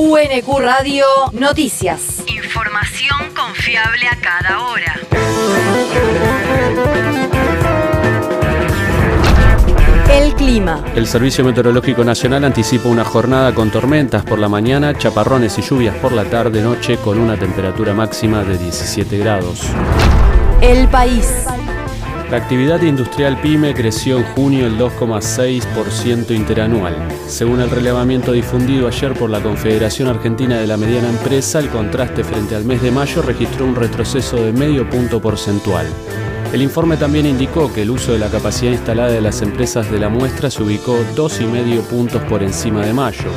UNQ Radio Noticias. Información confiable a cada hora. El clima. El Servicio Meteorológico Nacional anticipa una jornada con tormentas por la mañana, chaparrones y lluvias por la tarde-noche con una temperatura máxima de 17 grados. El país. La actividad industrial PYME creció en junio el 2,6% interanual. Según el relevamiento difundido ayer por la Confederación Argentina de la Mediana Empresa, el contraste frente al mes de mayo registró un retroceso de medio punto porcentual. El informe también indicó que el uso de la capacidad instalada de las empresas de la muestra se ubicó 2,5 puntos por encima de mayo.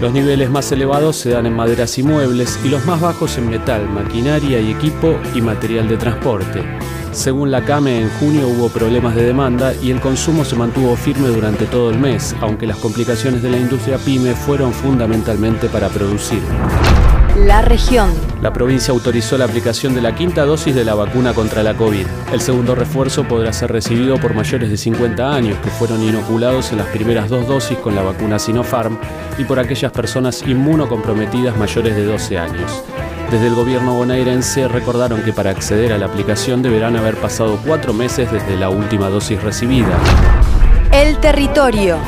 Los niveles más elevados se dan en maderas y muebles y los más bajos en metal, maquinaria y equipo y material de transporte. Según la CAME, en junio hubo problemas de demanda y el consumo se mantuvo firme durante todo el mes, aunque las complicaciones de la industria pyme fueron fundamentalmente para producir. La región. La provincia autorizó la aplicación de la quinta dosis de la vacuna contra la COVID. El segundo refuerzo podrá ser recibido por mayores de 50 años que fueron inoculados en las primeras dos dosis con la vacuna Sinopharm y por aquellas personas inmunocomprometidas mayores de 12 años. Desde el gobierno bonaerense recordaron que para acceder a la aplicación deberán haber pasado cuatro meses desde la última dosis recibida. El territorio.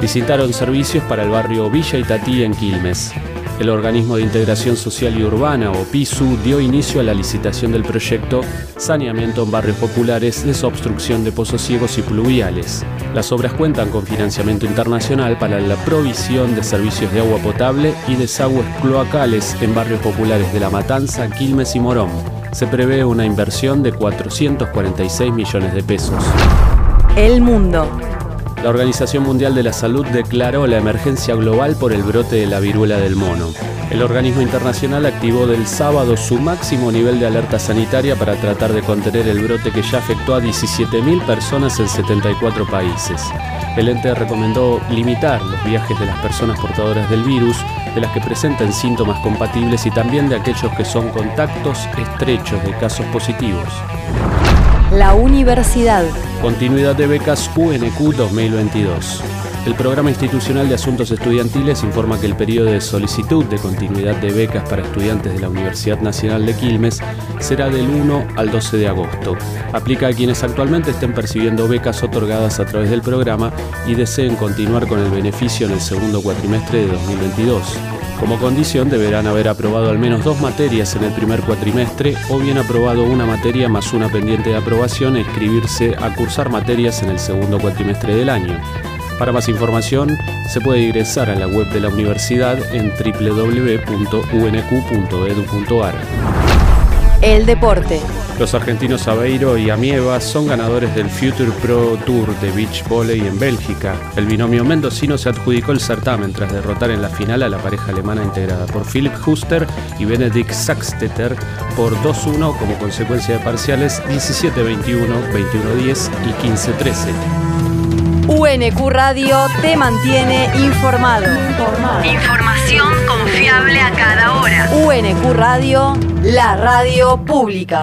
Visitaron servicios para el barrio Villa Itatí en Quilmes. El Organismo de Integración Social y Urbana, o PISU, dio inicio a la licitación del proyecto Saneamiento en Barrios Populares, Desobstrucción de Pozos Ciegos y Pluviales. Las obras cuentan con financiamiento internacional para la provisión de servicios de agua potable y desagües cloacales en barrios populares de La Matanza, Quilmes y Morón. Se prevé una inversión de 446 millones de pesos. El mundo. La Organización Mundial de la Salud declaró la emergencia global por el brote de la viruela del mono. El organismo internacional activó del sábado su máximo nivel de alerta sanitaria para tratar de contener el brote que ya afectó a 17.000 personas en 74 países. El ente recomendó limitar los viajes de las personas portadoras del virus, de las que presenten síntomas compatibles y también de aquellos que son contactos estrechos de casos positivos. La universidad. Continuidad de becas UNQ 2022. El Programa Institucional de Asuntos Estudiantiles informa que el periodo de solicitud de continuidad de becas para estudiantes de la Universidad Nacional de Quilmes será del 1 al 12 de agosto. Aplica a quienes actualmente estén percibiendo becas otorgadas a través del programa y deseen continuar con el beneficio en el segundo cuatrimestre de 2022. Como condición deberán haber aprobado al menos dos materias en el primer cuatrimestre o bien aprobado una materia más una pendiente de aprobación e inscribirse a cursar materias en el segundo cuatrimestre del año. Para más información se puede ingresar a la web de la universidad en www.unq.edu.ar. El deporte. Los argentinos Aveiro y Amieva son ganadores del Future Pro Tour de Beach Volley en Bélgica. El binomio mendocino se adjudicó el certamen tras derrotar en la final a la pareja alemana integrada por Philip Huster y Benedikt Saxteter por 2-1 como consecuencia de parciales 17-21, 21-10 y 15-13. UNQ Radio te mantiene informado. Información confiable cada hora. UNQ Radio, la radio pública.